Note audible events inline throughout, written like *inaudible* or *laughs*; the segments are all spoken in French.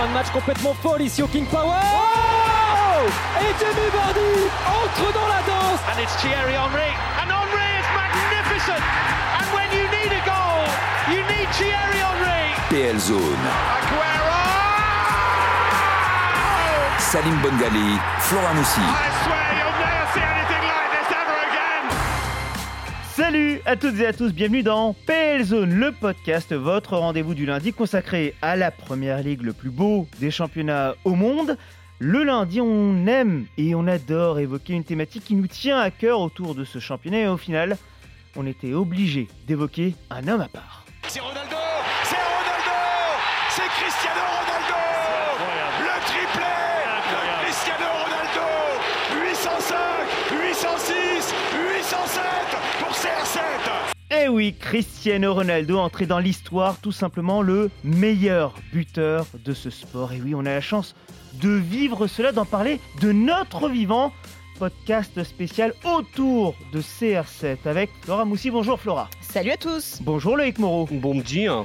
fin de match complètement folle ici au King Power. Oh Et Jamie Vardy entre dans la danse. And it's Thierry Henry. And Henry is magnificent. And when you need a goal, you need Thierry Henry. PL Zone. Aguero! Salim Bongali, Flora Moussi. I swear you'll never see anything like this ever again. Salut à toutes et à tous, bienvenue dans PL Zone, le podcast, votre rendez-vous du lundi consacré à la première ligue, le plus beau des championnats au monde. Le lundi, on aime et on adore évoquer une thématique qui nous tient à cœur autour de ce championnat et au final, on était obligé d'évoquer un homme à part C'est Ronaldo C'est Cristiano Ronaldo Le triplé de Cristiano Ronaldo 805, 806, 807 pour CR7 Eh oui, Cristiano Ronaldo entré dans l'histoire, tout simplement le meilleur buteur de ce sport. Et oui, on a la chance de vivre cela, d'en parler de notre vivant. Podcast spécial autour de CR7 avec Flora Moussi. Bonjour Flora. Salut à tous. Bonjour Loïc Moreau. Bon dia.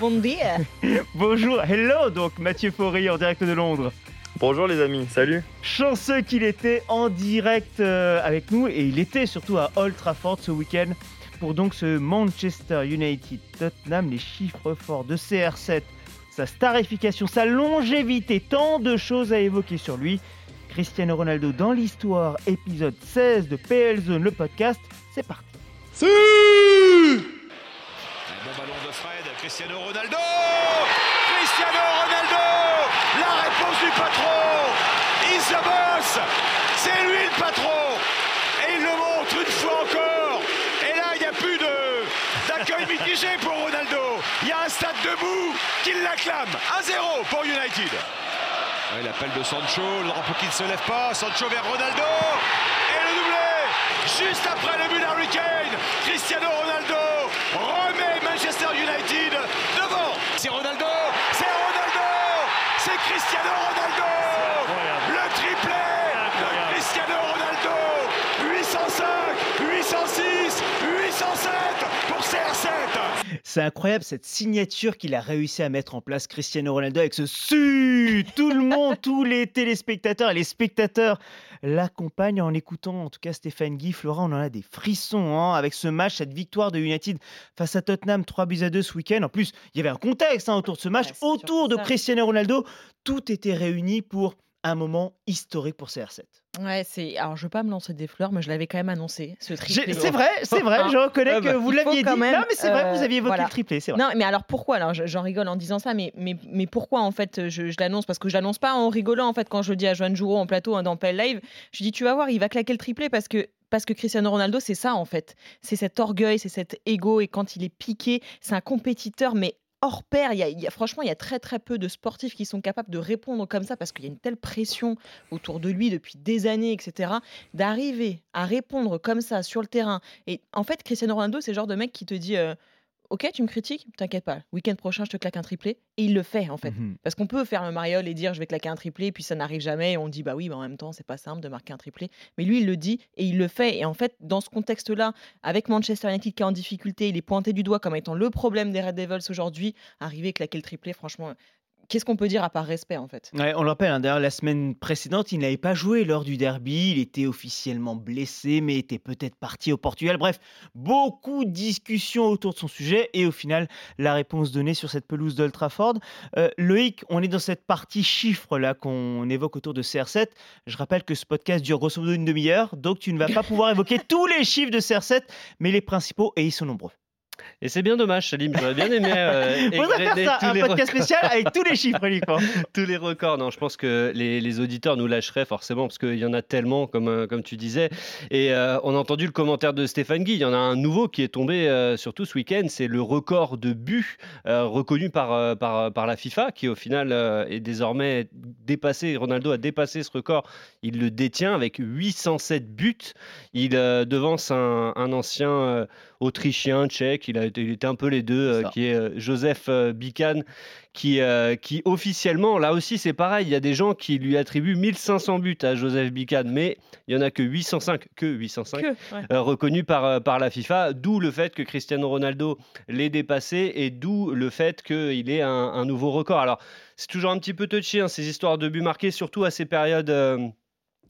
Bon dia. *laughs* Bonjour, hello donc Mathieu Faury en direct de Londres. Bonjour les amis, salut. Chanceux qu'il était en direct euh, avec nous et il était surtout à Old Trafford ce week-end pour donc ce Manchester United Tottenham, les chiffres forts de CR7, sa starification, sa longévité, tant de choses à évoquer sur lui. Cristiano Ronaldo dans l'histoire, épisode 16 de PL Zone, le podcast, c'est parti. Bon ballon de Fred, Cristiano Ronaldo. Cristiano Ronaldo La réponse du patron. Is the boss C'est lui le patron Et il le montre une fois encore Et là, il n'y a plus de pour Ronaldo. Il y a un stade debout qui l'acclame. 1-0 pour United. Ouais, L'appel de Sancho, le drapeau qui ne se lève pas, Sancho vers Ronaldo. Et le doublé Juste après le but d'Harry Kane, Cristiano Ronaldo remet Manchester United devant. C'est Ronaldo, c'est Ronaldo, c'est Cristiano Ronaldo. Le triplé de Cristiano Ronaldo. 805, 806, 807 pour CR7. C'est incroyable cette signature qu'il a réussi à mettre en place Cristiano Ronaldo avec ce su. Tout le monde, tous les téléspectateurs et les spectateurs l'accompagnent en écoutant en tout cas Stéphane Guy. Flora, on en a des frissons hein, avec ce match, cette victoire de United face à Tottenham 3 buts à 2 ce week-end. En plus, il y avait un contexte hein, autour de ce match, Ouais, autour de. Cristiano Ronaldo. Tout était réuni pour un moment historique pour CR7. Ouais, c'est. Alors, je veux pas me lancer des fleurs, mais je l'avais quand même annoncé, ce triplé. C'est vrai, c'est vrai, je reconnais que vous l'aviez dit. quand même, non, mais c'est vrai, vous euh, aviez évoqué voilà. le triplé, c'est vrai. Non, mais alors pourquoi? Alors, je- j'en rigole en disant ça, mais, mais, mais pourquoi en fait je, je l'annonce? Parce que je l'annonce pas en rigolant en fait quand je le dis à Joanne Jouro en plateau hein, dans PL Live. Je dis tu vas voir, il va claquer le triplé parce que parce que Cristiano Ronaldo c'est ça en fait. C'est cet orgueil, c'est cet ego et quand il est piqué, c'est un compétiteur mais hors pair. Il y a, franchement, il y a très très peu de sportifs qui sont capables de répondre comme ça parce qu'il y a une telle pression autour de lui depuis des années, etc. D'arriver à répondre comme ça sur le terrain. Et en fait, Cristiano Ronaldo, c'est le genre de mec qui te dit. euh, Ok, tu me critiques, t'inquiète pas. Week-end prochain, je te claque un triplé. Et il le fait, en fait. Mhm. Parce qu'on peut faire le mariole et dire je vais claquer un triplé, puis ça n'arrive jamais. Et on dit bah oui, mais en même temps, c'est pas simple de marquer un triplé. Mais lui, il le dit et il le fait. Et en fait, dans ce contexte-là, avec Manchester United qui est en difficulté, il est pointé du doigt comme étant le problème des Red Devils aujourd'hui. Arriver et claquer le triplé, franchement, qu'est-ce qu'on peut dire à part respect, en fait? Ouais, on le rappelle, hein, d'ailleurs, la semaine précédente, il n'avait pas joué lors du derby. Il était officiellement blessé, mais était peut-être parti au Portugal. Bref, beaucoup de discussions autour de son sujet. Et au final, la réponse donnée sur cette pelouse d'Old Trafford. Euh, Loïc, on est dans cette partie chiffres là qu'on évoque autour de CR7. Je rappelle que ce podcast dure grosso modo une demi-heure. Donc, tu ne vas pas pouvoir évoquer *laughs* tous les chiffres de CR7, mais les principaux, et ils sont nombreux. Et c'est bien dommage, Salim. J'aurais bien aimé euh, *laughs* égrener faire ça, un podcast records. spécial avec tous les chiffres uniquement. *laughs* tous les records. Non, je pense que les, les auditeurs nous lâcheraient forcément parce qu'il y en a tellement, comme, euh, comme tu disais. Et euh, on a entendu le commentaire de Stéphane Guy. Il y en a un nouveau qui est tombé euh, surtout ce week-end. C'est le record de buts euh, reconnu par, par, par la FIFA, qui au final est désormais dépassé. Ronaldo a dépassé ce record. Il le détient avec 807 buts. Il devance un, un ancien autrichien, tchèque. Il, a, il était un peu les deux, qui est Joseph Bican, qui, qui officiellement, là aussi c'est pareil, il y a des gens qui lui attribuent 1500 buts à Joseph Bican, mais il n'y en a que 805, que 805 reconnus par, par la FIFA, d'où le fait que Cristiano Ronaldo l'ait dépassé et d'où le fait qu'il ait un, un, nouveau record. Alors c'est toujours un petit peu touchy, hein, ces histoires de buts marqués, surtout à ces périodes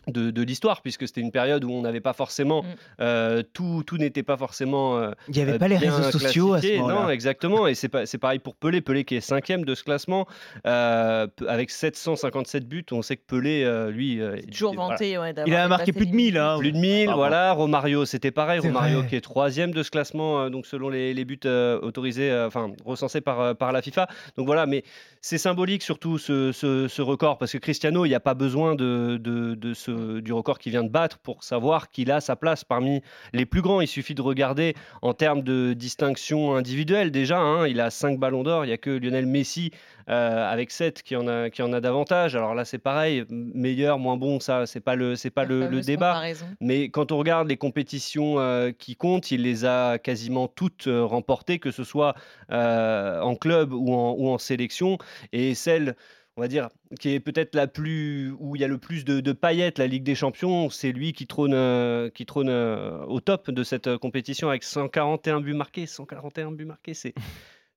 de, l'histoire, puisque c'était une période où on n'avait pas forcément, mm. euh, tout, tout n'était pas forcément. Euh, Il n'y avait pas les réseaux sociaux à ce moment-là. Non, exactement, et c'est, pareil pour Pelé. Pelé qui est cinquième de ce classement, euh, avec 757 buts. On sait que Pelé, lui. toujours vanté, Il a marqué plus de 1000. Hein. Plus de 1000, voilà. Romario, c'était pareil. Romario qui est troisième de ce classement, donc selon les, les buts autorisés, enfin recensés par, par la FIFA. Donc voilà, mais c'est symbolique surtout ce, ce, record, parce que Cristiano, il n'y a pas besoin de, de, de ce du record qu'il vient de battre pour savoir qu'il a sa place parmi les plus grands. Il suffit de regarder en termes de distinction individuelle déjà. Hein. il a 5 ballons d'or. Il n'y a que Lionel Messi euh, avec 7 qui en a, qui en a davantage. Alors là, c'est pareil, meilleur, moins bon, ça, c'est pas le, c'est pas le, débat. Mais quand on regarde les compétitions euh, qui comptent, il les a quasiment toutes euh, remportées, que ce soit en club ou en, ou en sélection. Et celle on va dire, qui est peut-être la plus où il y a le plus de, paillettes, la Ligue des Champions, c'est lui qui trône, euh, qui trône euh, au top de cette euh, compétition avec 141 buts marqués. 141 buts marqués, c'est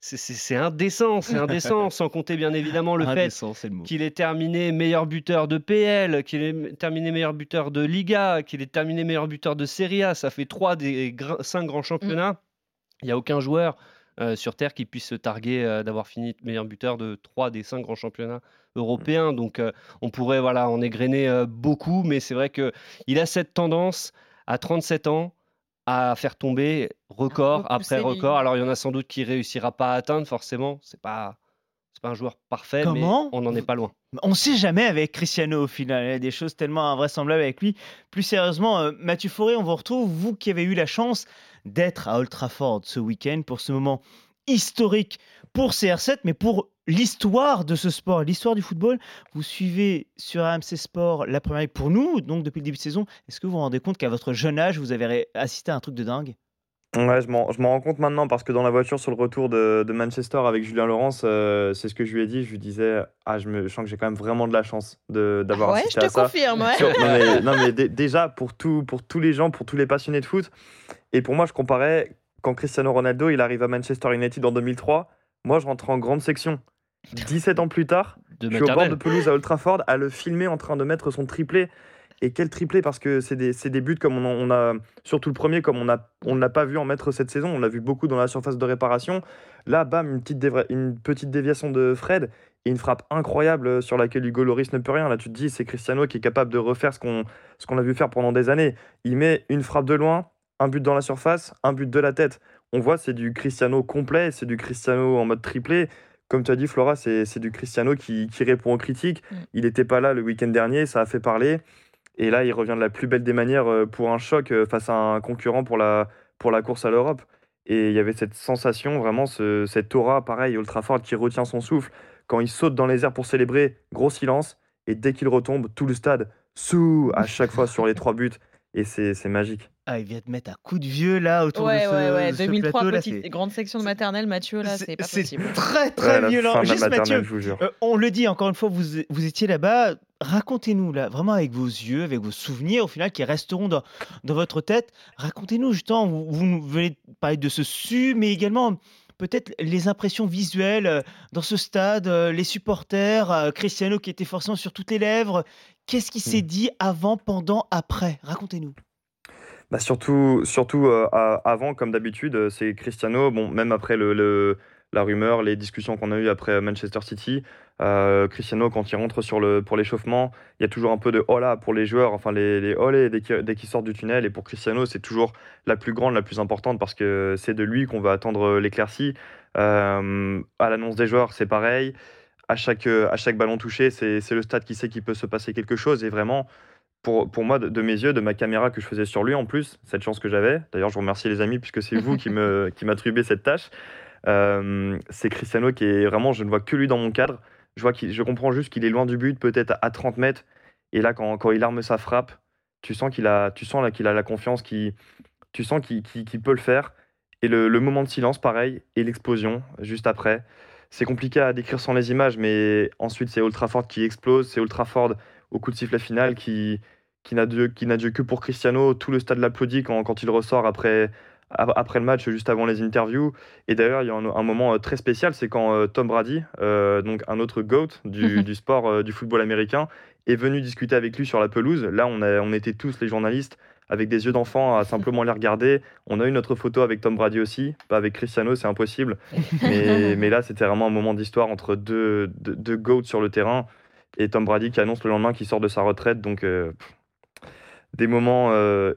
c'est indécent, c'est indécent, *laughs* sans compter bien évidemment le fait qu'il est terminé meilleur buteur de PL, qu'il est terminé meilleur buteur de Liga, qu'il est terminé meilleur buteur de Serie A. Ça fait trois des cinq grands championnats. Il n'y a aucun joueur euh, sur Terre qui puisse se targuer euh, d'avoir fini meilleur buteur de trois des cinq grands championnats européens. Donc euh, on pourrait voilà, en égrener beaucoup, mais c'est vrai qu'il a cette tendance à 37 ans à faire tomber record après record. Alors il y en a sans doute qui réussira pas à atteindre forcément. C'est pas un joueur parfait, mais on n'en est pas loin. On ne sait jamais avec Cristiano au final. Il y a des choses tellement invraisemblables avec lui. Plus sérieusement, Mathieu Fauré, on vous retrouve, vous qui avez eu la chance d'être à Old Trafford ce week-end pour ce moment historique pour CR7, mais pour l'histoire de ce sport, l'histoire du football. Vous suivez sur AMC Sport la première ligue pour nous, donc depuis le début de saison. Est-ce que vous vous rendez compte qu'à votre jeune âge, vous avez assisté à un truc de dingue? Ouais, je m'en rends compte maintenant parce que dans la voiture sur le retour de, Manchester avec Julien Laurence, euh, c'est ce que je lui ai dit. Je lui disais, ah, je, me, sens que j'ai quand même vraiment de la chance d'avoir ouais, assisté à ça. Ouais, je te confirme. Ouais. *laughs* non, mais, déjà, pour, tout, pour tous les gens, pour tous les passionnés de foot, et pour moi, je comparais quand Cristiano Ronaldo il arrive à Manchester United en 2003. Moi, je rentre en grande section. 17 ans plus tard, je suis au bord de pelouse à Old Trafford à le filmer en train de mettre son triplé. Et quel triplé parce que c'est des, des, buts comme on, a, surtout le premier, comme on a, on ne l'a pas vu en mettre cette saison, on l'a vu beaucoup dans la surface de réparation. Là, bam, une petite, une petite déviation de Fred et une frappe incroyable sur laquelle Hugo Loris ne peut rien. Là, tu te dis, c'est Cristiano qui est capable de refaire ce qu'on ce qu'on a vu faire pendant des années. Il met une frappe de loin, un but dans la surface, un but de la tête. On voit, c'est du Cristiano complet, c'est du Cristiano en mode triplé. Comme tu as dit, Flora, c'est du Cristiano qui, qui, répond aux critiques. Mm. Il n'était pas là le week-end dernier, ça a fait parler. Et là, il revient de la plus belle des manières euh, pour un choc euh, face à un concurrent pour la, pour la course à l'Europe. Et il y avait cette sensation, vraiment, ce, cette aura, pareil, ultra forte, qui retient son souffle. Quand il saute dans les airs pour célébrer, gros silence. Et dès qu'il retombe, tout le stade, sous, à chaque fois sur les trois buts. Et c'est magique. Ah, il vient de mettre un coup de vieux là autour de ce, ouais, ouais. 2003, plateau, petite grande section de maternelle, Mathieu, là, c'est pas possible. C'est très très violent. Juste Mathieu, euh, on le dit encore une fois, vous, vous étiez là-bas. Racontez-nous là, vraiment avec vos yeux, avec vos souvenirs au final qui resteront dans, dans votre tête. Racontez-nous justement, vous, vous venez parler de ce su, mais également peut-être les impressions visuelles euh, dans ce stade, euh, les supporters, Cristiano qui était forcément sur toutes les lèvres. Qu'est-ce qui s'est hmm. dit avant, pendant, après? Racontez-nous. Bah surtout, surtout euh, avant, comme d'habitude, euh, c'est Cristiano. Bon, même après le, la rumeur, les discussions qu'on a eues après Manchester City, euh, Cristiano, quand il rentre sur le, pour l'échauffement, il y a toujours un peu de hola pour les joueurs, enfin les, les olé dès qu'ils sortent du tunnel. Et pour Cristiano, c'est toujours la plus grande, la plus importante parce que c'est de lui qu'on va attendre l'éclaircie. à l'annonce des joueurs, c'est pareil. À chaque, à chaque ballon touché, c'est le stade qui sait qu'il peut se passer quelque chose. Et vraiment, pour, moi, de, mes yeux, de ma caméra que je faisais sur lui en plus, cette chance que j'avais. D'ailleurs, je vous remercie les amis puisque c'est vous qui me qui m'attribuez cette tâche. Euh, c'est Cristiano qui est vraiment, je ne vois que lui dans mon cadre. Je vois je comprends juste qu'il est loin du but, peut-être à 30 mètres. Et là, quand, quand il arme sa frappe, tu sens qu'il a, tu sens qu'il a la confiance, qui, tu sens qu'il peut le faire. Et le, moment de silence, pareil, et l'explosion juste après. C'est compliqué à décrire sans les images, mais ensuite c'est Ford qui explose, c'est Ford au coup de sifflet final qui, qui n'a Dieu, que pour Cristiano. Tout le stade l'applaudit quand, il ressort après, après le match, juste avant les interviews. Et d'ailleurs, il y a un, un moment euh, très spécial, c'est quand euh, Tom Brady, euh, donc un autre GOAT du, *laughs* du sport, du football américain, est venu discuter avec lui sur la pelouse. Là, on, a, on était tous les journalistes avec des yeux d'enfant à simplement les regarder. On a eu notre photo avec Tom Brady aussi, pas avec Cristiano, c'est impossible. *laughs* Mais, mais là, c'était vraiment un moment d'histoire entre deux, deux, deux GOATs sur le terrain et Tom Brady qui annonce le lendemain qu'il sort de sa retraite. Donc, euh, pff, des moments, euh,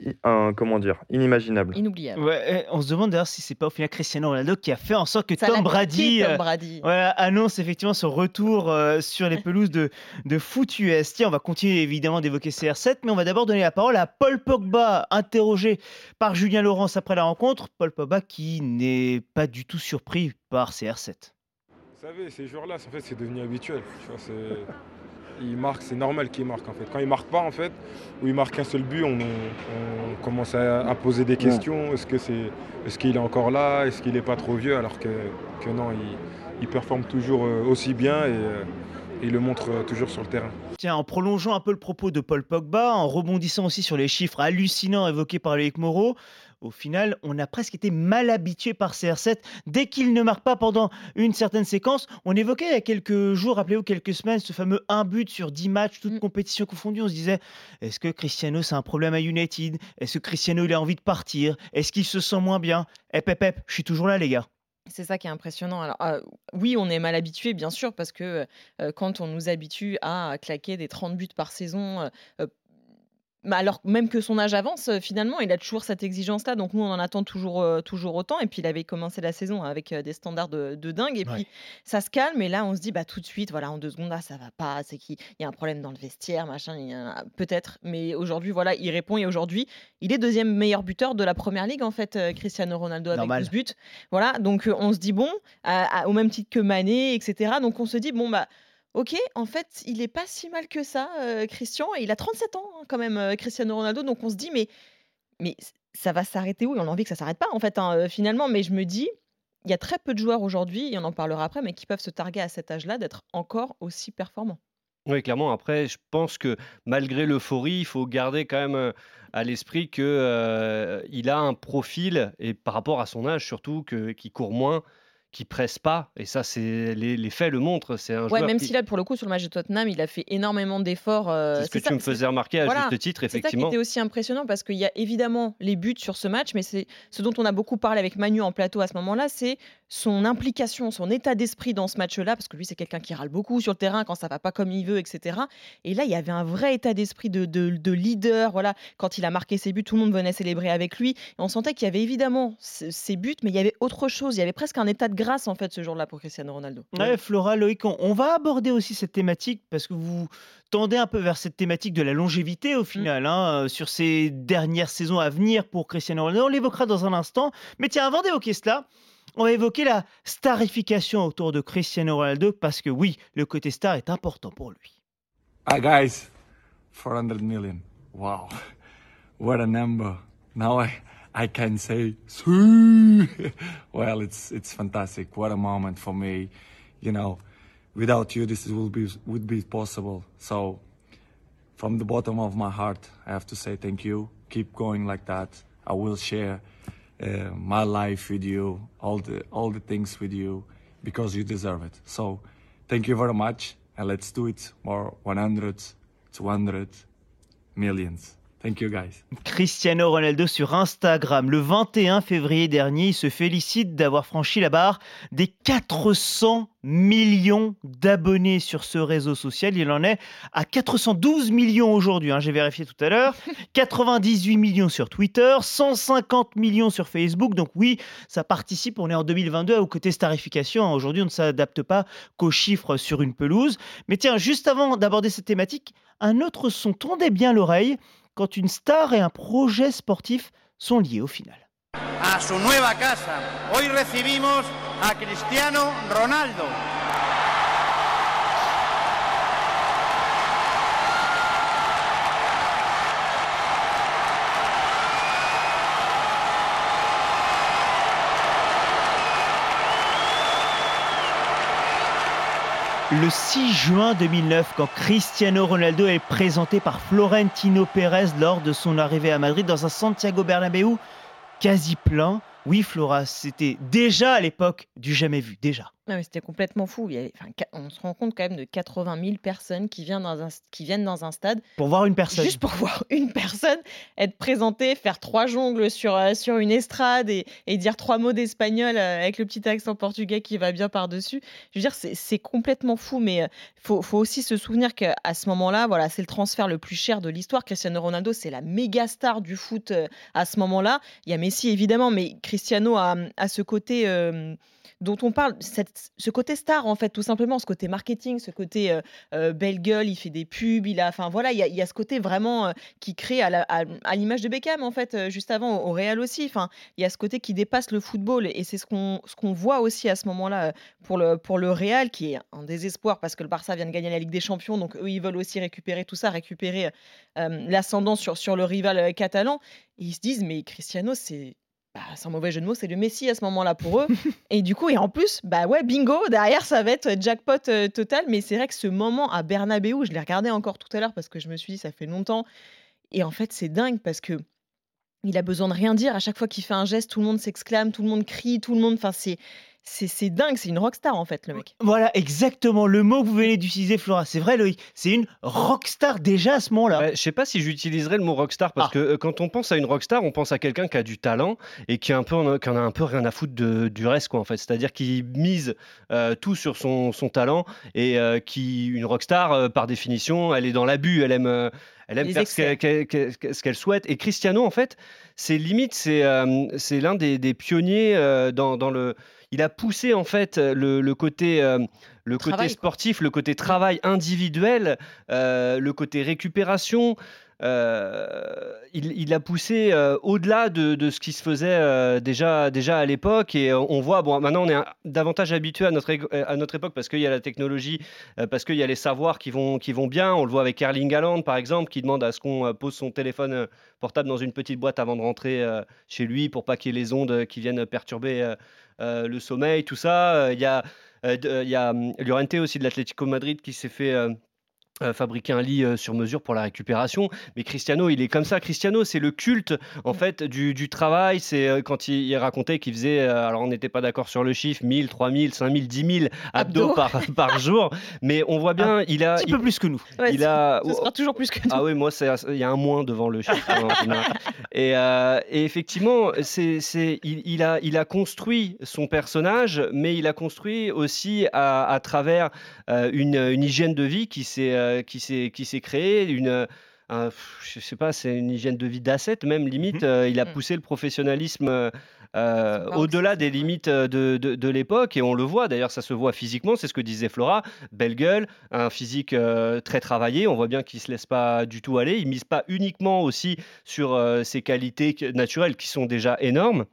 i- un- comment dire, inimaginables. Inoubliable. Ouais, et on se demande d'ailleurs si c'est pas au final Cristiano Ronaldo qui a fait en sorte que Ça l'a Tom piqué, Brady Tom euh, Brady. voilà, annonce effectivement son retour euh, sur les pelouses de, de foot US. Tiens, on va continuer évidemment d'évoquer CR7, mais on va d'abord donner la parole à Paul Pogba, interrogé par Julien Laurence après la rencontre. Paul Pogba qui n'est pas du tout surpris par CR7. Vous savez, ces jours-là, en fait, c'est devenu habituel. Tu vois, c'est... *laughs* Il marque, c'est normal qu'il marque en fait. Quand il marque pas en fait, ou il marque un seul but, on, on commence à, à poser des questions. Est-ce que c'est, est-ce qu'il est encore là? Est-ce qu'il n'est pas trop vieux? Alors que, que non, il, il performe toujours euh, aussi bien et euh, il le montre euh, toujours sur le terrain. Tiens, en prolongeant un peu le propos de Paul Pogba, en rebondissant aussi sur les chiffres hallucinants évoqués par Loïc Moreau, au final, on a presque été mal habitué par CR7. Dès qu'il ne marque pas pendant une certaine séquence, on évoquait il y a quelques jours, rappelez-vous, quelques semaines, ce fameux 1 but sur 10 matchs, toutes Mm. compétitions confondues. On se disait, est-ce que Cristiano, c'est un problème à United? Est-ce que Cristiano, il a envie de partir? Est-ce qu'il se sent moins bien? Hep, hep, hep, je suis toujours là, les gars. C'est ça qui est impressionnant. Alors, euh, oui, on est mal habitué, bien sûr, parce que euh, quand on nous habitue à claquer des 30 buts par saison, euh, alors même que son âge avance, euh, finalement, il a toujours cette exigence-là. Donc nous, on en attend toujours, euh, toujours autant. Et puis il avait commencé la saison avec euh, des standards de, de dingue. Et Ouais. puis ça se calme. Et là, on se dit, bah tout de suite, voilà, en deux secondes, là, ça va pas. C'est qu'il y a un problème dans le vestiaire, machin. Peut-être. Mais aujourd'hui, voilà, il répond. Et aujourd'hui, il est deuxième meilleur buteur de la première ligue, en fait, euh, Cristiano Ronaldo avec Normal. 12 buts. Voilà. Donc on se dit, bon, à- à- au même titre que Mané, etc. Donc on se dit, bon, bah. Ok, en fait, il est pas si mal que ça, Christian. Il a 37 ans, hein, quand même, Cristiano Ronaldo. Donc on se dit, mais, mais ça va s'arrêter où? Et on a envie que ça s'arrête pas, en fait, hein, finalement. Mais je me dis, il y a très peu de joueurs aujourd'hui, et on en parlera après, mais qui peuvent se targuer à cet âge-là d'être encore aussi performants. Oui, clairement. Après, je pense que malgré l'euphorie, il faut garder quand même à l'esprit que euh, il a un profil et par rapport à son âge surtout que qui court moins, qui presse pas. Et ça, c'est les, les faits le montrent. C'est un Ouais, joueur même qui- si là, pour le coup, sur le match de Tottenham, il a fait énormément d'efforts. euh, c'est ce que ça, tu me faisais remarquer à voilà, juste titre, effectivement. était aussi impressionnant parce qu'il y a évidemment les buts sur ce match, mais c'est ce dont on a beaucoup parlé avec Manu en plateau à ce moment-là, c'est son implication, son état d'esprit dans ce match-là, parce que lui c'est quelqu'un qui râle beaucoup sur le terrain quand ça va pas comme il veut, etc. Et là il y avait un vrai état d'esprit de, de- de leader. Voilà, quand il a marqué ses buts, tout le monde venait célébrer avec lui. Et on sentait qu'il y avait évidemment ses buts, mais il y avait autre chose. Il y avait presque un état de grâce en fait ce jour-là pour Cristiano Ronaldo. Ouais, Flora, Loïc, on, on va aborder aussi cette thématique parce que vous tendez un peu vers cette thématique de la longévité au final, hein, euh, sur ces dernières saisons à venir pour Cristiano Ronaldo. On l'évoquera dans un instant. Mais tiens, avant d'évoquer cela, on va évoquer la starification autour de Cristiano Ronaldo parce que oui, le côté star est important pour lui. Hi guys, 400 million. Wow, what a number. Now I, I can say, well, it's it's fantastic. What a moment for me. You know, without you, this will be would be possible. So, from the bottom of my heart, I have to say thank you. Keep going like that. I will share uh, my life with you, all the all the things with you, because you deserve it. So, thank you very much, and let's do it more 100, 200 millions. Thank you, guys. Cristiano Ronaldo sur Instagram. Le 21 février dernier, il se félicite d'avoir franchi la barre des 400 millions d'abonnés sur ce réseau social. Il en est à 412 millions aujourd'hui, hein, j'ai vérifié tout à l'heure. *laughs* 98 millions sur Twitter, 150 millions sur Facebook. Donc oui, ça participe, on est en 2022 au côté starification. Aujourd'hui, on ne s'adapte pas qu'aux chiffres sur une pelouse. Mais tiens, juste avant d'aborder cette thématique, un autre son tondait bien l'oreille quand une star et un projet sportif sont liés au final. a su nueva casa. Hoy recibimos a Cristiano Ronaldo. Le 6 juin 2009, quand Cristiano Ronaldo est présenté par Florentino Pérez lors de son arrivée à Madrid dans un Santiago Bernabéu quasi plein. Oui, Flora, c'était déjà à l'époque du jamais vu, déjà. Non, mais c'était complètement fou. Il y avait- enfin, qua- on se rend compte quand même de 80 000 personnes qui viennent dans un, qui viennent dans un stade Pour voir une personne. juste pour voir une personne être présentée, faire trois jongles sur, euh, sur une estrade et, et dire trois mots d'espagnol euh, avec le petit accent portugais qui va bien par-dessus. Je veux dire, c'est complètement fou, mais il faut, faut aussi se souvenir qu'à ce moment-là, voilà, c'est le transfert le plus cher de l'histoire. Cristiano Ronaldo, c'est la méga star du foot euh, à ce moment-là. Il y a Messi, évidemment, mais Cristiano a, a ce côté... dont on parle, ce côté star en fait, tout simplement, ce côté marketing, ce côté euh, euh, belle gueule, il fait des pubs, il a, enfin voilà, il y a, ce côté vraiment euh, qui crée à l'image de Beckham en fait, juste avant au, Real aussi. Enfin, il y a ce côté qui dépasse le football et c'est ce qu'on ce qu'on voit aussi à ce moment-là pour le pour le Real qui est en désespoir parce que le Barça vient de gagner la Ligue des Champions, donc eux ils veulent aussi récupérer tout ça, récupérer l'ascendant sur sur le rival catalan. Et ils se disent mais Cristiano c'est bah, sans mauvais jeu de mots, c'est le Messi à ce moment-là pour eux. *laughs* et du coup, et en plus, bah ouais, bingo, derrière, ça va être jackpot euh, total. Mais c'est vrai que ce moment à Bernabeu, je l'ai regardé encore tout à l'heure parce que je me suis dit, ça fait longtemps. Et en fait, c'est dingue parce que il a besoin de rien dire. À chaque fois qu'il fait un geste, tout le monde s'exclame, tout le monde crie, tout le monde. Enfin, c'est. C'est dingue, c'est une rockstar en fait, le mec. Voilà, exactement le mot que vous venez d'utiliser, Flora. C'est vrai, Loïc. C'est une rockstar déjà à ce moment-là. Ouais, je sais pas si j'utiliserais le mot rockstar parce Ah. que euh, quand on pense à une rockstar, on pense à quelqu'un qui a du talent et qui, a un peu, en a- qui en a un peu rien à foutre de- du reste, quoi, en fait. C'est-à-dire qui mise euh, tout sur son, son talent et euh, qui, une rockstar, euh, par définition, elle est dans l'abus, elle aime. euh, elle aime Les faire ce qu'elle, souhaite. Et Cristiano, en fait, c'est limite, c'est, euh, c'est l'un des, des pionniers euh, dans, dans le. Il a poussé en fait le, le côté, euh, le côté Travail, quoi. sportif, le côté travail individuel, euh, le côté récupération. Euh, il, a poussé euh, au-delà de, ce qui se faisait euh, déjà, à l'époque. Et on voit, bon, maintenant on est davantage habitué à notre, époque parce qu'il y a la technologie, parce qu'il y a les savoirs qui vont, bien. On le voit avec Erling Haaland, par exemple, qui demande à ce qu'on pose son téléphone portable dans une petite boîte avant de rentrer chez lui pour pas qu'il y ait les ondes qui viennent perturber le sommeil, tout ça. Il y a, il y a hum, Llorente aussi de l'Atlético Madrid qui s'est fait. Euh, fabriquer un lit euh, sur mesure pour la récupération. Mais Cristiano, il est comme ça. Cristiano, c'est le culte en fait du, du travail. C'est euh, quand il, il racontait qu'il faisait, alors on n'était pas d'accord sur le chiffre, 1000, 3000, 5000, 10 000 abdos Abdos. par, *laughs* par jour. Mais on voit bien, il a, Un petit il, peu plus que nous. Ouais, il a, Ce sera toujours plus que nous. ah oui, moi, il y a un moins devant le chiffre. hein, *laughs* et, et effectivement, c'est, il, il a, il a construit son personnage, mais il a construit aussi à, à travers une, une hygiène de vie qui s'est, euh, qui s'est, qui s'est créée, une, un- je sais pas, c'est une hygiène de vie d'asset même limite. Mhm. euh, il a Mhm. poussé le professionnalisme euh, euh, au-delà des limites euh, de, de- de l'époque et on le voit. D'ailleurs, ça se voit physiquement. C'est ce que disait Flora. Belle gueule, un physique euh, très travaillé. On voit bien qu'il se laisse pas du tout aller. Il mise pas uniquement aussi sur euh, ses qualités naturelles qui sont déjà énormes.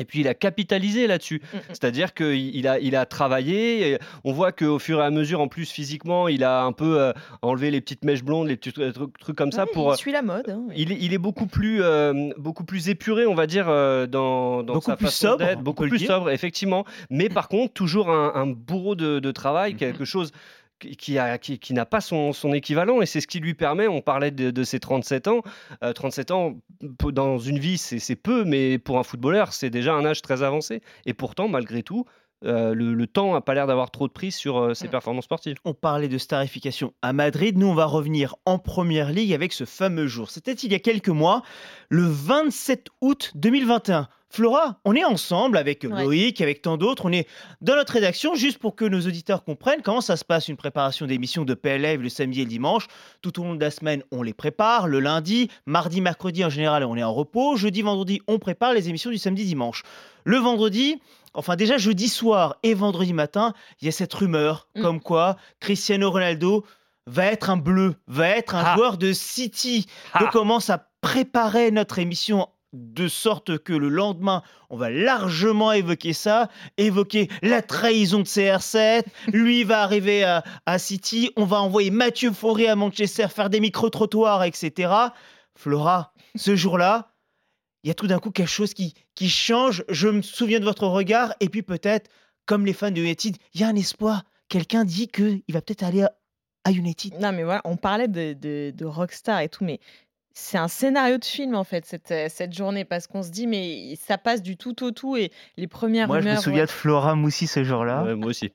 Et puis il a capitalisé là-dessus, Mm, mm. c'est-à-dire qu'il il a, il a travaillé. et on voit qu'au fur et à mesure, en plus physiquement, il a un peu euh, enlevé les petites mèches blondes, les petits trucs, comme ça Ouais, pour. il suit la mode. hein. Il est, il est beaucoup plus, euh, beaucoup plus épuré, on va dire, euh, dans, dans Beaucoup sa plus façon sobre, d'être, beaucoup plus sobre, effectivement. Mais par contre, toujours un, un bourreau de, de travail, quelque chose qui- qui a- qui- qui n'a pas son, son équivalent et c'est ce qui lui permet, on parlait de, de ses 37 ans, euh, 37 ans dans une vie c'est c'est peu mais pour un footballeur c'est déjà un âge très avancé et pourtant malgré tout euh, le, le temps n'a pas l'air d'avoir trop de prise sur euh, ses Mm. performances sportives. On parlait de starification à Madrid. Nous, on va revenir en première ligue avec ce fameux jour. C'était il y a quelques mois, le 27 août 2021. Flora, on est ensemble avec Ouais. Loïc, avec tant d'autres. On est dans notre rédaction juste pour que nos auditeurs comprennent comment ça se passe une préparation d'émissions de PLF le samedi et le dimanche. Tout au long de la semaine, on les prépare. Le lundi, mardi, mercredi, en général, on est en repos. Jeudi, vendredi, on prépare les émissions du samedi, dimanche. Le vendredi, enfin déjà jeudi soir et vendredi matin, il y a cette rumeur Mm. comme quoi Cristiano Ronaldo va être un bleu, va être un Ah. joueur de City. Ah. Donc on commence à préparer notre émission de sorte que le lendemain, on va largement évoquer ça, évoquer la trahison de CR7. *laughs* Lui va arriver à, à City, on va envoyer Mathieu Fauré à Manchester faire des micro-trottoirs, etc. Flora, ce jour-là, il y a tout d'un coup quelque chose qui, qui change. Je me souviens de votre regard, et puis peut-être, comme les fans de United, il y a un espoir quelqu'un dit qu'il va peut-être aller à, à United. Non, mais voilà, on parlait de, de, de Rockstar et tout, mais c'est un scénario de film en fait cette, euh, cette journée parce qu'on se dit mais ça passe du tout au tout et les premières Moi, je me rumeurs. souviens ouais. de Flora Moussi ce jour-là. Ouais, moi aussi.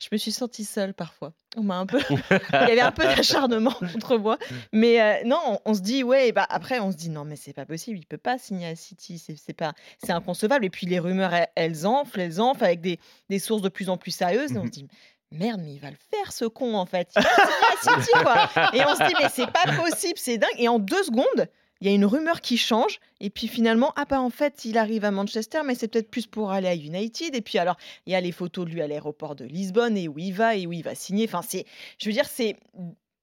Je me suis sentie seule parfois. On m'a un peu. *laughs* *laughs* Il y avait un peu d'acharnement *laughs* contre moi. Mais euh, non, on, on se dit, ouais, bah après, on se dit, non, mais c'est pas possible, il peut pas signer à City. C'est c'est pas... c'est inconcevable. Et puis les rumeurs, elles, elles enflent, elles enflent avec des, des sources de plus en plus sérieuses. Et on se dit, merde, mais il va le faire ce con en fait. Il va City, quoi. Et on se dit, mais c'est pas possible, c'est dingue. Et en deux secondes, il y a une rumeur qui change, et puis finalement, ah bah en fait, il arrive à Manchester, mais c'est peut-être plus pour aller à United. Et puis alors, il y a les photos de lui à l'aéroport de Lisbonne, et où il va, et où il va signer. Enfin, c'est, je veux dire, c'est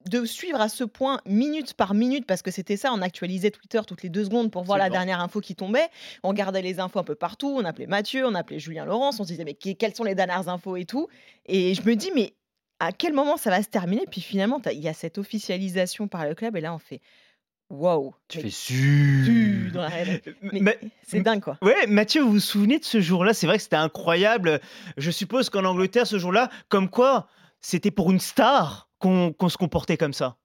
de suivre à ce point, minute par minute, parce que c'était ça, on actualisait Twitter toutes les deux secondes pour voir la dernière info qui tombait. On regardait les infos un peu partout, on appelait Mathieu, on appelait Julien Laurence, on se disait, mais que- quelles sont les dernières infos et tout. Et je me dis, mais à quel moment ça va se terminer? Puis finalement, il y a cette officialisation par le club, et là, on fait, waouh, Tu fais su. dans la *laughs* Ma- c'est dingue, quoi. Ouais, Mathieu, vous vous souvenez de ce jour-là? C'est vrai que c'était incroyable. Je suppose qu'en Angleterre, ce jour-là, comme quoi, c'était pour une star qu'on se comportait comme ça.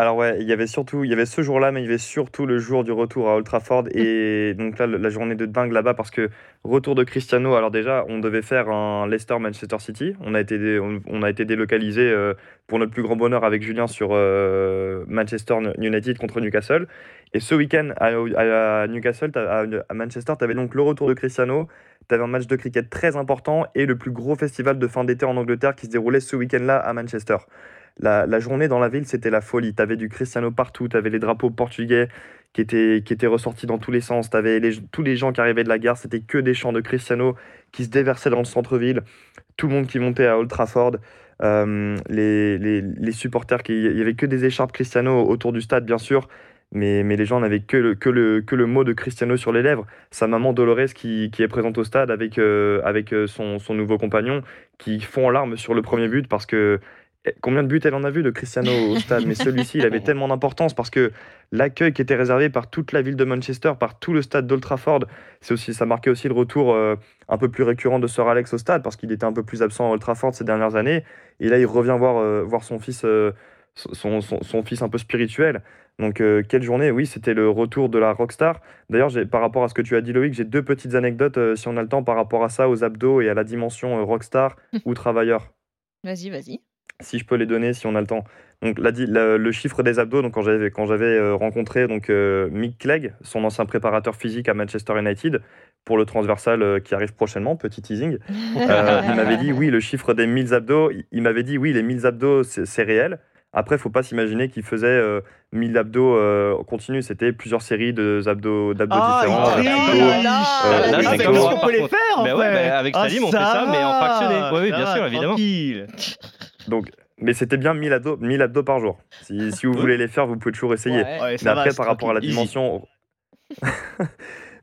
Alors ouais, il y avait surtout, il y avait ce jour-là, mais il y avait surtout le jour du retour à Old Trafford et donc là la journée de dingue là-bas parce que retour de Cristiano. Alors déjà, on devait faire un Leicester Manchester City. On a été on, on a été délocalisé euh, pour notre plus grand bonheur avec Julien sur euh, Manchester United contre Newcastle. Et ce week-end à, à Newcastle, à, à Manchester, tu avais donc le retour de Cristiano. Tu avais un match de cricket très important et le plus gros festival de fin d'été en Angleterre qui se déroulait ce week-end-là à Manchester. La, la journée dans la ville, c'était la folie. Tu avais du Cristiano partout, tu avais les drapeaux portugais qui étaient, qui étaient ressortis dans tous les sens, tu avais les, tous les gens qui arrivaient de la gare, c'était que des chants de Cristiano qui se déversaient dans le centre-ville, tout le monde qui montait à Old Trafford, euh, les, les, les supporters, il y avait que des écharpes Cristiano autour du stade, bien sûr, mais, mais les gens n'avaient que le, que, le, que le mot de Cristiano sur les lèvres. Sa maman Dolores qui, qui est présente au stade avec, euh, avec euh, son, son nouveau compagnon, qui fond en larmes sur le premier but parce que Combien de buts elle en a vu de Cristiano au stade? Mais celui-ci, il avait *laughs* tellement d'importance parce que l'accueil qui était réservé par toute la ville de Manchester, par tout le stade d'Old Trafford, c'est aussi, ça marquait aussi le retour euh, un peu plus récurrent de Sir Alex au stade parce qu'il était un peu plus absent à Old Trafford ces dernières années. Et là, il revient voir, euh, voir son fils, euh, son, son- son fils un peu spirituel. Donc, euh, quelle journée Oui, c'était le retour de la rockstar. D'ailleurs, par rapport à ce que tu as dit, Loïc, j'ai deux petites anecdotes, euh, si on a le temps, par rapport à ça, aux abdos et à la dimension euh, rockstar *laughs* ou travailleur Vas-y, vas-y. Si je peux les donner, si on a le temps. Donc là, le, chiffre des abdos, donc quand j'avais quand j'avais euh, rencontré donc euh, Mick Clegg, son ancien préparateur physique à Manchester United pour le transversal euh, qui arrive prochainement, petit teasing, *laughs* euh, il m'avait dit oui, le chiffre des 1000 abdos, il, m'avait dit oui, les 1000 abdos c'est réel. Après, faut pas s'imaginer qu'il faisait euh, 1000 abdos euh, continus, c'était plusieurs séries de abdos d'abdos Ah, différents. il plutôt, là là Là, Ah, qu'on peut les faire en Bah ouais, bah, avec Ah, Salim, on fait ça, mais en fractionné. Oui, bien sûr, évidemment. tranquille. Donc, mais c'était bien 1000 abdos, 1000 abdos par jour. Si, si vous voulez les faire, vous pouvez toujours essayer. Ouais. Ouais, Mais va, après, par rapport à la dimension. *laughs*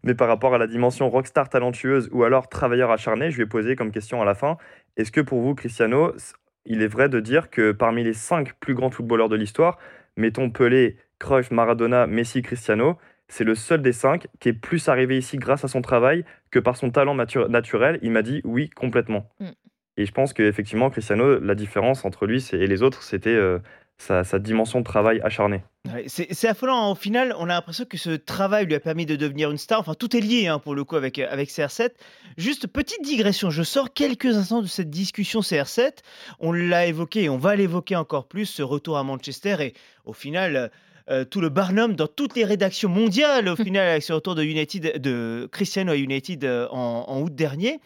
Mais par rapport à la dimension rockstar talentueuse ou alors travailleur acharné, je lui ai posé comme question à la fin est-ce que pour vous, Cristiano, il est vrai de dire que parmi les cinq plus grands footballeurs de l'histoire, mettons Pelé, Cruyff, Maradona, Messi, Cristiano, c'est le seul des cinq qui est plus arrivé ici grâce à son travail que par son talent natu- naturel? Il m'a dit oui, complètement. Mm. Et je pense qu'effectivement, Cristiano, la différence entre lui et les autres, c'était euh, sa, dimension de travail acharné. C'est affolant. Au final, on a l'impression que ce travail lui a permis de devenir une star. Enfin, tout est lié hein, pour le coup avec, euh, avec CR7. Juste petite digression. Je sors quelques instants de cette discussion CR7. On l'a évoqué et on va l'évoquer encore plus, ce retour à Manchester. Et au final, euh, tout le barnum dans toutes les rédactions mondiales, au final, avec ce retour de, United, de Cristiano à United euh, en, en août dernier.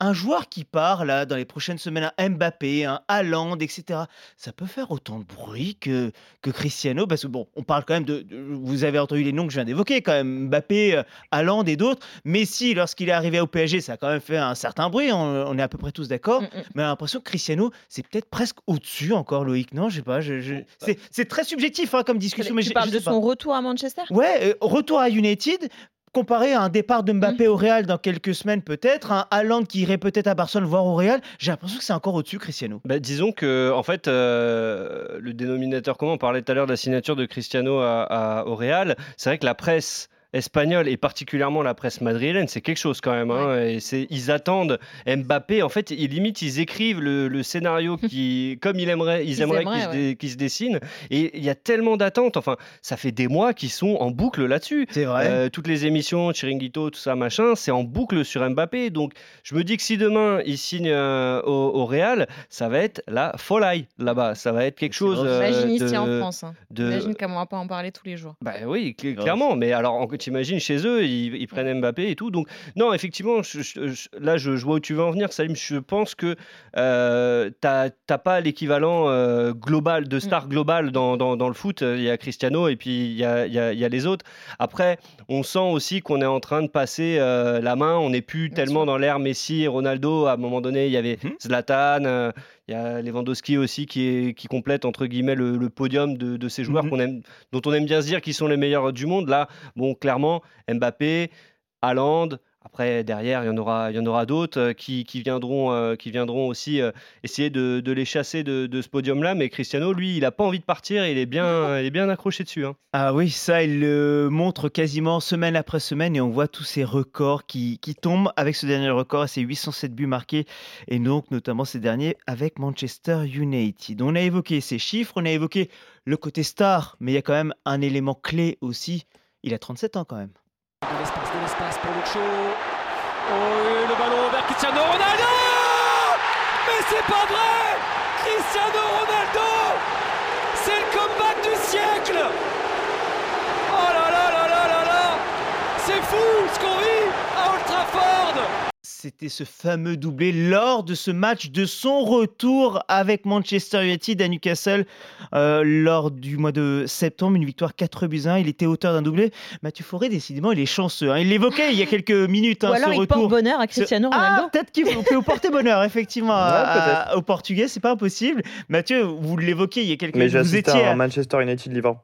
Un joueur qui part là dans les prochaines semaines, un Mbappé, un Haaland, etc. Ça peut faire autant de bruit que, que Cristiano, parce que bon, on parle quand même de, de- vous avez entendu les noms que je viens d'évoquer, quand même Mbappé, euh, Haaland et d'autres. Messi, lorsqu'il est arrivé au PSG, ça a quand même fait un certain bruit, on, on est à peu près tous d'accord. Mm, mm. Mais on a l'impression que Cristiano, c'est peut-être presque au-dessus encore, Loïc, non? Je sais pas, je, je- c'est, c'est très subjectif hein, comme discussion. mais Tu parles de son retour à Manchester? Ouais, euh, retour à United. Comparé à un départ de Mbappé au Real dans quelques semaines peut-être, un Haaland qui irait peut-être à Barcelone voire au Real, j'ai l'impression que c'est encore au-dessus Cristiano. Bah, disons que en fait, euh, le dénominateur commun, on parlait tout à l'heure de la signature de Cristiano à, à- au Real. C'est vrai que la presse espagnole et particulièrement la presse madrilène, c'est quelque chose quand même. Hein, et c'est, ils attendent Mbappé. En fait, ils, limite, ils écrivent le, le scénario *laughs* qui, comme ils aimeraient, ils, aimeraient, qu'il, se dé- qu'il se dessine. Et il y a tellement d'attentes. Enfin, ça fait des mois qu'ils sont en boucle là-dessus. C'est vrai. Euh, toutes les émissions, Chiringuito, tout ça, machin, c'est en boucle sur Mbappé. Donc, je me dis que si demain il signe euh, au, au Real, ça va être la folie là-bas. Ça va être quelque chose. euh, Imagine ici en de- France. hein. de- Imagine comment on va pas en parler tous les jours. bah oui, cl- clairement. Mais alors, en- t'imagines chez eux, ils, ils prennent Mbappé et tout. Donc, non, effectivement, je- je- je- là, je, je vois où tu veux en venir, Salim. Je pense que euh, t'as t'as pas l'équivalent euh, global de star global dans, dans, dans le foot. Il y a Cristiano et puis il y a, il y a- il y a les autres. Après, on sent aussi qu'on est en train de passer euh, la main. On n'est plus tellement dans l'ère Messi et Ronaldo. À un moment donné, il y avait Zlatan. Il y a Lewandowski aussi qui, est, qui complète entre guillemets le, le podium de, de ces joueurs Mhm. qu'on aime, dont on aime bien se dire qu'ils sont les meilleurs du monde. Là, bon, clairement, Mbappé, Haaland. Après, derrière, il y en aura, il y en aura d'autres euh, qui, qui viendront, euh, qui viendront aussi euh, essayer de, les chasser de, ce podium-là. Mais Cristiano, lui, il n'a pas envie de partir. et Il est bien, il est bien accroché dessus. hein. Ah oui, ça, il le montre quasiment semaine après semaine et on voit tous ces records qui, qui tombent avec ce dernier record et ces 807 buts marqués et donc notamment ces derniers avec Manchester United. On a évoqué ces chiffres, on a évoqué le côté star, mais il y a quand même un élément clé aussi. Il a 37 ans quand même. De l'espace, de l'espace pour Lucho. Oh, le ballon vers Cristiano Ronaldo Mais c'est pas vrai Cristiano Ronaldo C'est le comeback du siècle Oh là là là là là là C'est fou ce qu'on vit à Old Trafford C'était ce fameux doublé lors de ce match de son retour avec Manchester United à Newcastle euh, lors du mois de septembre, une victoire 4 buts à 1. Il était auteur d'un doublé. Mathieu Fauré, décidément, il est chanceux. hein. Il l'évoquait il y a quelques minutes, hein, Ou alors ce il retour. porte bonheur à Cristiano Ah, Ronaldo. peut-être qu'il peut vous porter bonheur, effectivement, à- *laughs* Ouais, à- au Portugais, c'est pas impossible. Mathieu, vous l'évoquiez il y a quelques Mais minutes. j'ai Vous étiez à Manchester United Liverpool.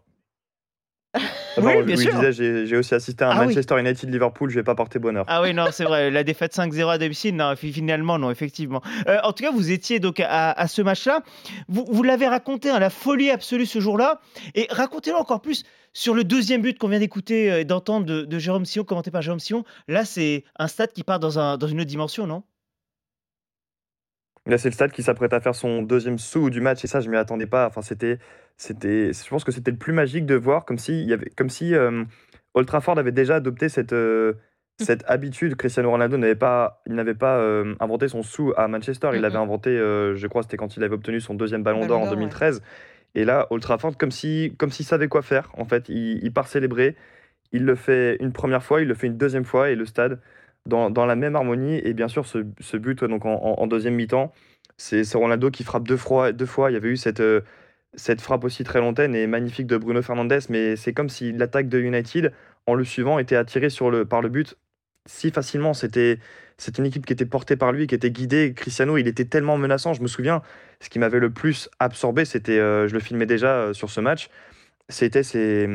*laughs* Oui, Pardon, bien oui, sûr. j'ai- aussi assisté à un Ah oui. Manchester United Liverpool, je vais pas porter bonheur. Ah oui, non, c'est vrai, *laughs* la défaite 5-0 à domicile, non, fi- finalement, non, effectivement. Euh, en tout cas, vous étiez donc à, à ce match-là. Vous, vous l'avez raconté, hein, la folie absolue ce jour-là. Et racontez-le encore plus sur le deuxième but qu'on vient d'écouter euh, et d'entendre de, de Jérôme Sion, commenté par Jérôme Sion. Là, c'est un stade qui part dans, un, dans une autre dimension, non? Là, c'est le stade qui s'apprête à faire son deuxième sous du match et ça, je m'y attendais pas. Enfin, c'était, c'était, je pense que c'était le plus magique de voir, comme si, il y avait, comme si euh, Old Trafford avait déjà adopté cette, euh, cette habitude. Cristiano Ronaldo n'avait pas, il n'avait pas euh, inventé son sou à Manchester. Il l'avait inventé, je crois, c'était quand il avait obtenu son deuxième Ballon d'Or en d'Or, ouais. 2013. Et là, Old Trafford, comme si, comme s'il savait quoi faire. En fait, il, il part célébrer. Il le fait une première fois, il le fait une deuxième fois et le stade dans, la même harmonie. Et bien sûr, ce, but donc en, deuxième mi-temps, c'est Ronaldo qui frappe deux fois. Il y avait eu cette, euh, cette frappe aussi très lointaine et magnifique de Bruno Fernandes, mais c'est comme si l'attaque de United, en le suivant, était attirée sur le, par le but si facilement. C'était c'est une équipe qui était portée par lui, qui était guidée. Cristiano, il était tellement menaçant. Je me souviens, ce qui m'avait le plus absorbé, c'était, euh, je le filmais déjà euh, sur ce match, c'était ces,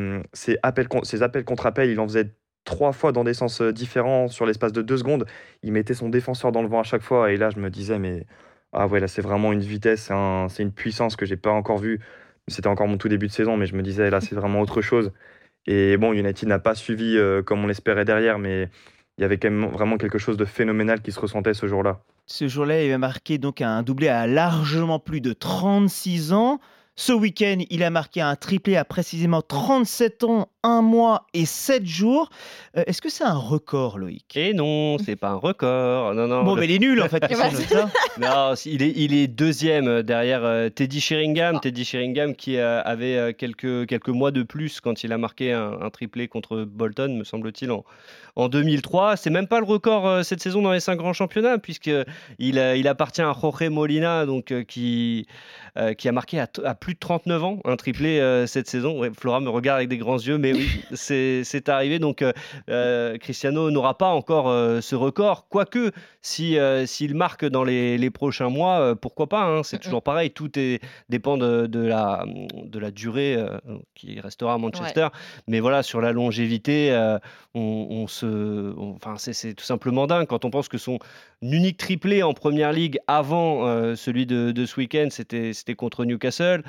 appels, appels contre appels. Il en faisait trois fois dans des sens euh, différents sur l'espace de deux secondes. Il mettait son défenseur dans le vent à chaque fois. Et là, je me disais, mais ah ouais, là, c'est vraiment une vitesse, c'est un- c'est une puissance que j'ai pas encore vue. C'était encore mon tout début de saison, mais je me disais, là, c'est vraiment autre chose. Et bon, United n'a pas suivi euh, comme on l'espérait derrière, mais il y avait quand même vraiment quelque chose de phénoménal qui se ressentait ce jour-là. Ce jour-là, il a marqué donc un doublé à largement plus de 36 ans. Ce week-end, il a marqué un triplé à précisément 37 ans, 1 mois et 7 jours. Euh, Est-ce que c'est un record, Loïc? Et non, c'est pas un record. Non, non. Bon, mais il est nul en fait. *laughs* Non, il est, il est deuxième euh, derrière euh, Teddy Sheringham. Teddy Sheringham qui euh, avait quelques, quelques mois de plus quand il a marqué un, un triplé contre Bolton, me semble-t-il, en, en 2003. C'est même pas le record cette saison dans les cinq grands championnats, puisqu'il il, il appartient à Jorge Molina, donc, qui, qui a marqué à, à plus de 39 ans un triplé cette saison. Ouais, Flora me regarde avec des grands yeux, mais oui, c'est arrivé. Donc euh, euh, Cristiano n'aura pas encore euh, ce record, quoique si euh, s'il marque dans les, les prochains mois, pourquoi pas hein, C'est Mhm. toujours pareil, tout est, dépend de, de la, de la durée qui restera à Manchester. Mais voilà, sur la longévité, on, on se, on- enfin c'est tout simplement dingue quand on pense que son unique triplé en première ligue avant celui de, de ce week-end, c'était contre Newcastle.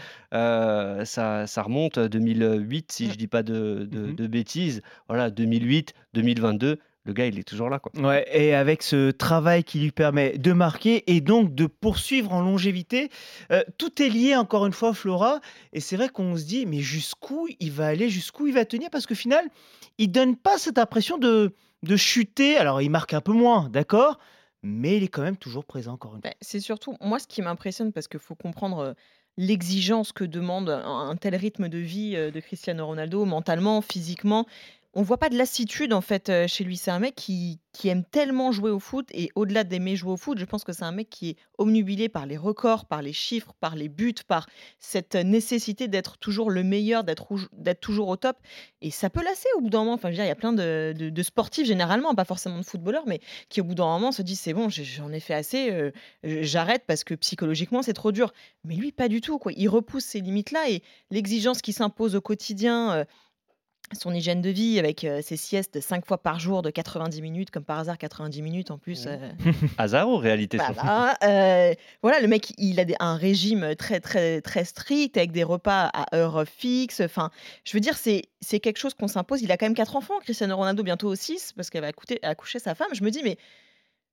Ça, ça remonte à 2008, si Mm. je dis pas de, de, de- de bêtises. Voilà, 2008, 2022, le gars, il est toujours là. Quoi. Ouais, et avec ce travail qui lui permet de marquer et donc de poursuivre en longévité, euh, tout est lié encore une fois, Flora. Et c'est vrai qu'on se dit, mais jusqu'où il va aller, jusqu'où il va tenir? Parce qu'au final, il donne pas cette impression de, de chuter. Alors, il marque un peu moins, d'accord Mais il est quand même toujours présent, encore une fois. Bah, c'est surtout, moi, ce qui m'impressionne, parce qu'il faut comprendre euh, l'exigence que demande un, tel rythme de vie euh, de Cristiano Ronaldo, mentalement, physiquement. On voit pas de lassitude, en fait, chez lui. C'est un mec qui, qui aime tellement jouer au foot, et au-delà d'aimer jouer au foot, je pense que c'est un mec qui est omnubilé par les records, par les chiffres, par les buts, par cette nécessité d'être toujours le meilleur, d'être toujours au top. Et ça peut lasser au bout d'un moment. Enfin, je veux dire, il y a plein de, de- de sportifs, généralement, pas forcément de footballeurs, mais qui, au bout d'un moment, se disent c'est bon, j'en ai fait assez, j'arrête parce que psychologiquement, c'est trop dur. Mais lui, pas du tout. Quoi. Il repousse ces limites-là et l'exigence qui s'impose au quotidien. Son hygiène de vie avec euh, ses siestes 5 fois par jour de 90 minutes, comme par hasard 90 minutes en plus. euh, *laughs* Hasard ou réalité ça voilà, euh, voilà, le mec, il a des- un régime très, très, très strict avec des repas à heure fixe. Enfin, je veux dire, c'est c'est quelque chose qu'on s'impose. Il a quand même quatre enfants, Cristiano Ronaldo bientôt 6, parce qu'elle va accoucher, sa femme. Je me dis, mais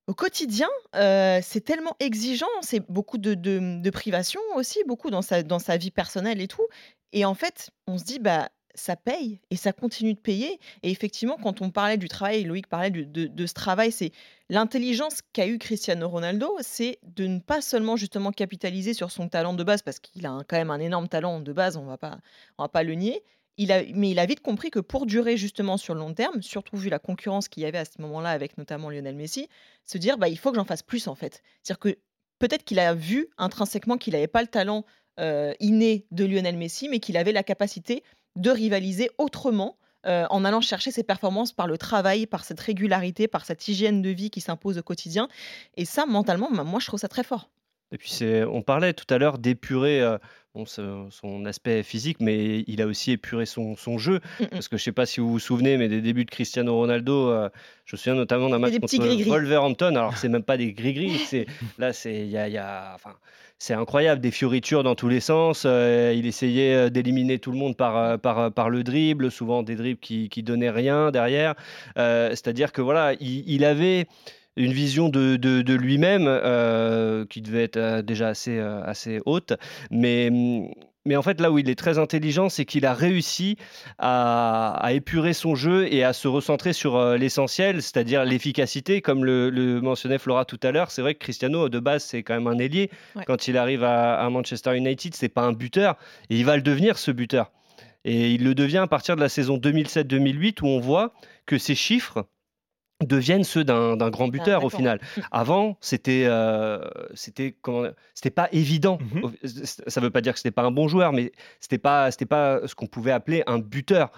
au quotidien, euh, c'est tellement exigeant, c'est beaucoup de, de, de privations aussi, beaucoup dans sa, dans sa vie personnelle et tout. Et en fait, on se dit, bah, ça paye et ça continue de payer. Et effectivement, quand on parlait du travail, Loïc parlait de, ce travail, c'est l'intelligence qu'a eu Cristiano Ronaldo, c'est de ne pas seulement justement capitaliser sur son talent de base, parce qu'il a quand même un énorme talent de base, on va pas, on va pas le nier. Il a, mais il a vite compris que pour durer justement sur le long terme, surtout vu la concurrence qu'il y avait à ce moment-là avec notamment Lionel Messi, se dire bah, il faut que j'en fasse plus en fait. C'est-à-dire que peut-être qu'il a vu intrinsèquement qu'il n'avait pas le talent euh, inné de Lionel Messi, mais qu'il avait la capacité de rivaliser autrement euh, en allant chercher ses performances par le travail, par cette régularité, par cette hygiène de vie qui s'impose au quotidien. Et ça, mentalement, bah, moi, je trouve ça très fort. Et puis on parlait tout à l'heure d'épurer euh, bon, son aspect physique, mais il a aussi épuré son, son jeu. Mm, mm. Parce que je sais pas si vous vous souvenez, mais des débuts de Cristiano Ronaldo, euh, je me souviens notamment d'un match contre. Wolverhampton. Alors c'est même pas des gris-gris, là il y a, il y a- enfin c'est incroyable, des fioritures dans tous les sens. euh, il essayait euh, d'éliminer tout le monde par, euh, par, le dribble, souvent des dribbles qui, qui donnaient rien derrière. C'est-à-dire que voilà, il, avait une vision de, de, lui-même qui devait être déjà assez, assez haute. Mais, hum, mais en fait, là où il est très intelligent, c'est qu'il a réussi à, à épurer son jeu et à se recentrer sur euh, l'essentiel, c'est-à-dire l'efficacité. Comme le, le mentionnait Flora tout à l'heure, c'est vrai que Cristiano, de base, c'est quand même un ailier. Ouais. Quand il arrive à, à Manchester United, c'est pas un buteur. Et il va le devenir, ce buteur. Et il le devient à partir de la saison 2007-2008, où on voit que ses chiffres deviennent ceux d'un grand buteur au final. *laughs* Avant, c'était euh, c'était c'était pas évident. Mhm. Au- Ça veut pas dire que c'était pas un bon joueur, mais c'était pas c'était pas ce qu'on pouvait appeler un buteur.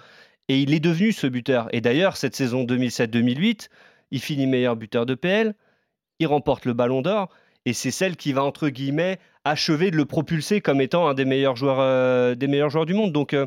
Et il est devenu ce buteur. Et d'ailleurs, cette saison 2007-2008, il finit meilleur buteur de PL, il remporte le Ballon d'Or, et c'est celle qui va entre guillemets achever de le propulser comme étant un des meilleurs joueurs euh, des meilleurs joueurs du monde. Donc euh,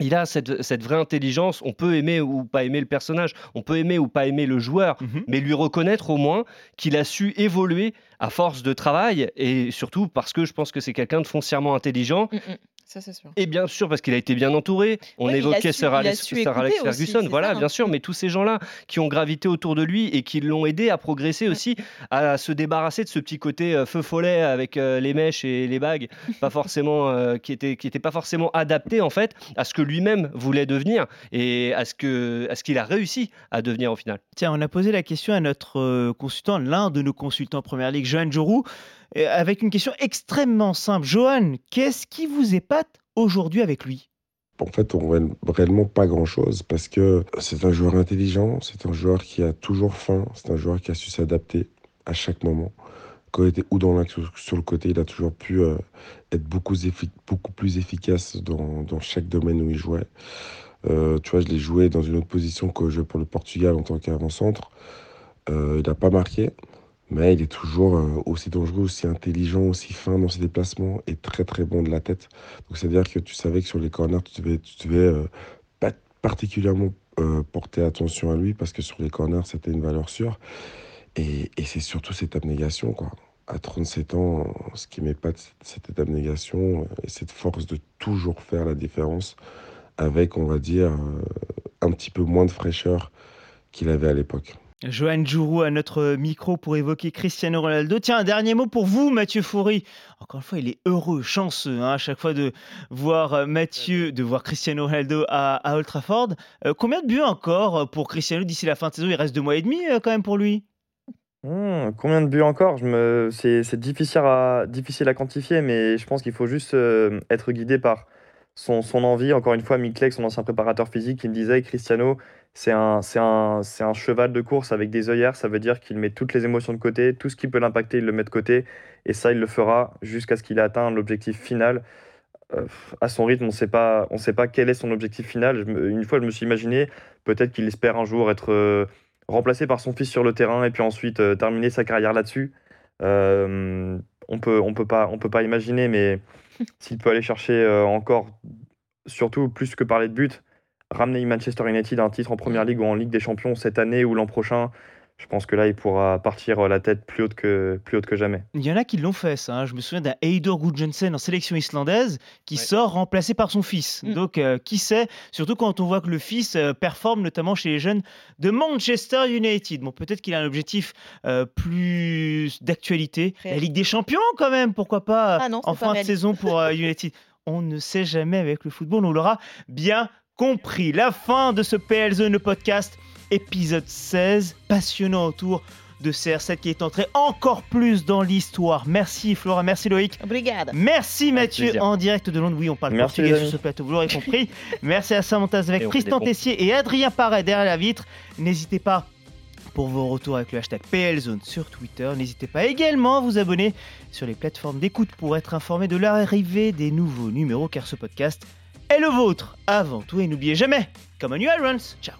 il a cette, cette vraie intelligence. On peut aimer ou pas aimer le personnage, on peut aimer ou pas aimer le joueur, Mhm. mais lui reconnaître au moins qu'il a su évoluer à force de travail et surtout parce que je pense que c'est quelqu'un de foncièrement intelligent Mm, mm. Ça, c'est sûr. et bien sûr parce qu'il a été bien entouré. On évoquait su- Sir Alex, Sir Ferguson, voilà, ça, hein. bien sûr, mais tous ces gens-là qui ont gravité autour de lui et qui l'ont aidé à progresser aussi, à se débarrasser de ce petit côté euh, feu follet avec euh, les mèches et les bagues, *laughs* pas forcément euh, qui était qui était pas forcément adapté en fait à ce que lui-même voulait devenir et à ce que à ce qu'il a réussi à devenir au final. Tiens, on a posé la question à notre consultant, l'un de nos consultants en Première Ligue, Johan Jorou, avec une question extrêmement simple. Johan, qu'est-ce qui vous épate aujourd'hui avec lui? En fait, on voit réellement pas grand-chose parce que c'est un joueur intelligent, c'est un joueur qui a toujours faim, c'est un joueur qui a su s'adapter à chaque moment. Quand il était ou dans l'axe ou sur le côté, il a toujours pu euh, être beaucoup, beaucoup plus efficace dans, chaque domaine où il jouait. Euh, tu vois, je l'ai joué dans une autre position que je pour le Portugal en tant qu'avant-centre. Euh, il n'a pas marqué, mais il est toujours euh, aussi dangereux, aussi intelligent, aussi fin dans ses déplacements et très très bon de la tête. Donc c'est-à-dire que tu savais que sur les corners, tu devais, devais euh, pas particulièrement euh, porter attention à lui parce que sur les corners, c'était une valeur sûre. Et, et c'est surtout cette abnégation, quoi. À 37 ans, ce qui m'épate, c'est cette abnégation et cette force de toujours faire la différence avec, on va dire, un petit peu moins de fraîcheur qu'il avait à l'époque. Johan Jourou à notre micro pour évoquer Cristiano Ronaldo. Tiens, un dernier mot pour vous, Mathieu Foury. Encore une fois, il est heureux, chanceux hein, à chaque fois de voir euh, Mathieu, de voir Cristiano Ronaldo à, à Old Trafford. Euh, combien de buts encore pour Cristiano d'ici la fin de saison? Il reste deux mois et demi euh, quand même pour lui. Hmm, combien de buts encore? Je me... C'est c'est difficile à... difficile à quantifier, mais je pense qu'il faut juste euh, être guidé par son, son envie. Encore une fois, Miklek, son ancien préparateur physique, il me disait Cristiano, c'est un, un, un cheval de course avec des œillères. Ça veut dire qu'il met toutes les émotions de côté, tout ce qui peut l'impacter, il le met de côté. Et ça, il le fera jusqu'à ce qu'il ait atteint l'objectif final. Euh, à son rythme, on ne sait pas, quel est son objectif final. Je une fois, je me suis imaginé peut-être qu'il espère un jour être euh, remplacé par son fils sur le terrain et puis ensuite euh, terminer sa carrière là-dessus. On peut, on peut pas, on peut pas imaginer, mais *laughs* s'il peut aller chercher encore, surtout plus que parler de but, ramener Manchester United à un titre en Première Ligue ou en Ligue des Champions cette année ou l'an prochain, je pense que là, il pourra partir euh, la tête plus haute que, plus haute que jamais. Il y en a qui l'ont fait, ça. hein. Je me souviens d'un Eidur Gudjohnsen en sélection islandaise qui sort remplacé par son fils. Mm. Donc, euh, qui sait Surtout quand on voit que le fils euh, performe, notamment chez les jeunes de Manchester United. Bon, peut-être qu'il a un objectif euh, plus d'actualité. La. Ligue des Champions, quand même, pourquoi pas Ah non, en pas fin de saison pour euh, United. *laughs* On ne sait jamais avec le football, on l'aura bien compris. La fin de ce PL Zone, le podcast, épisode 16, passionnant autour de CR7 qui est entré encore plus dans l'histoire. Merci Flora, merci Loïc. Obrigada. Merci Mathieu en direct de Londres. Oui, on parle Merci, portugais sur ce plateau, vous l'aurez compris. *laughs* Merci à Samantha avec Tristan. Tessier et Adrien Paré derrière la vitre. N'hésitez pas pour vos retours avec le hashtag PLZone sur Twitter. N'hésitez pas également à vous abonner sur les plateformes d'écoute pour être informé de l'arrivée des nouveaux numéros car ce podcast est le vôtre avant tout et n'oubliez jamais, comme un New Irons. Ciao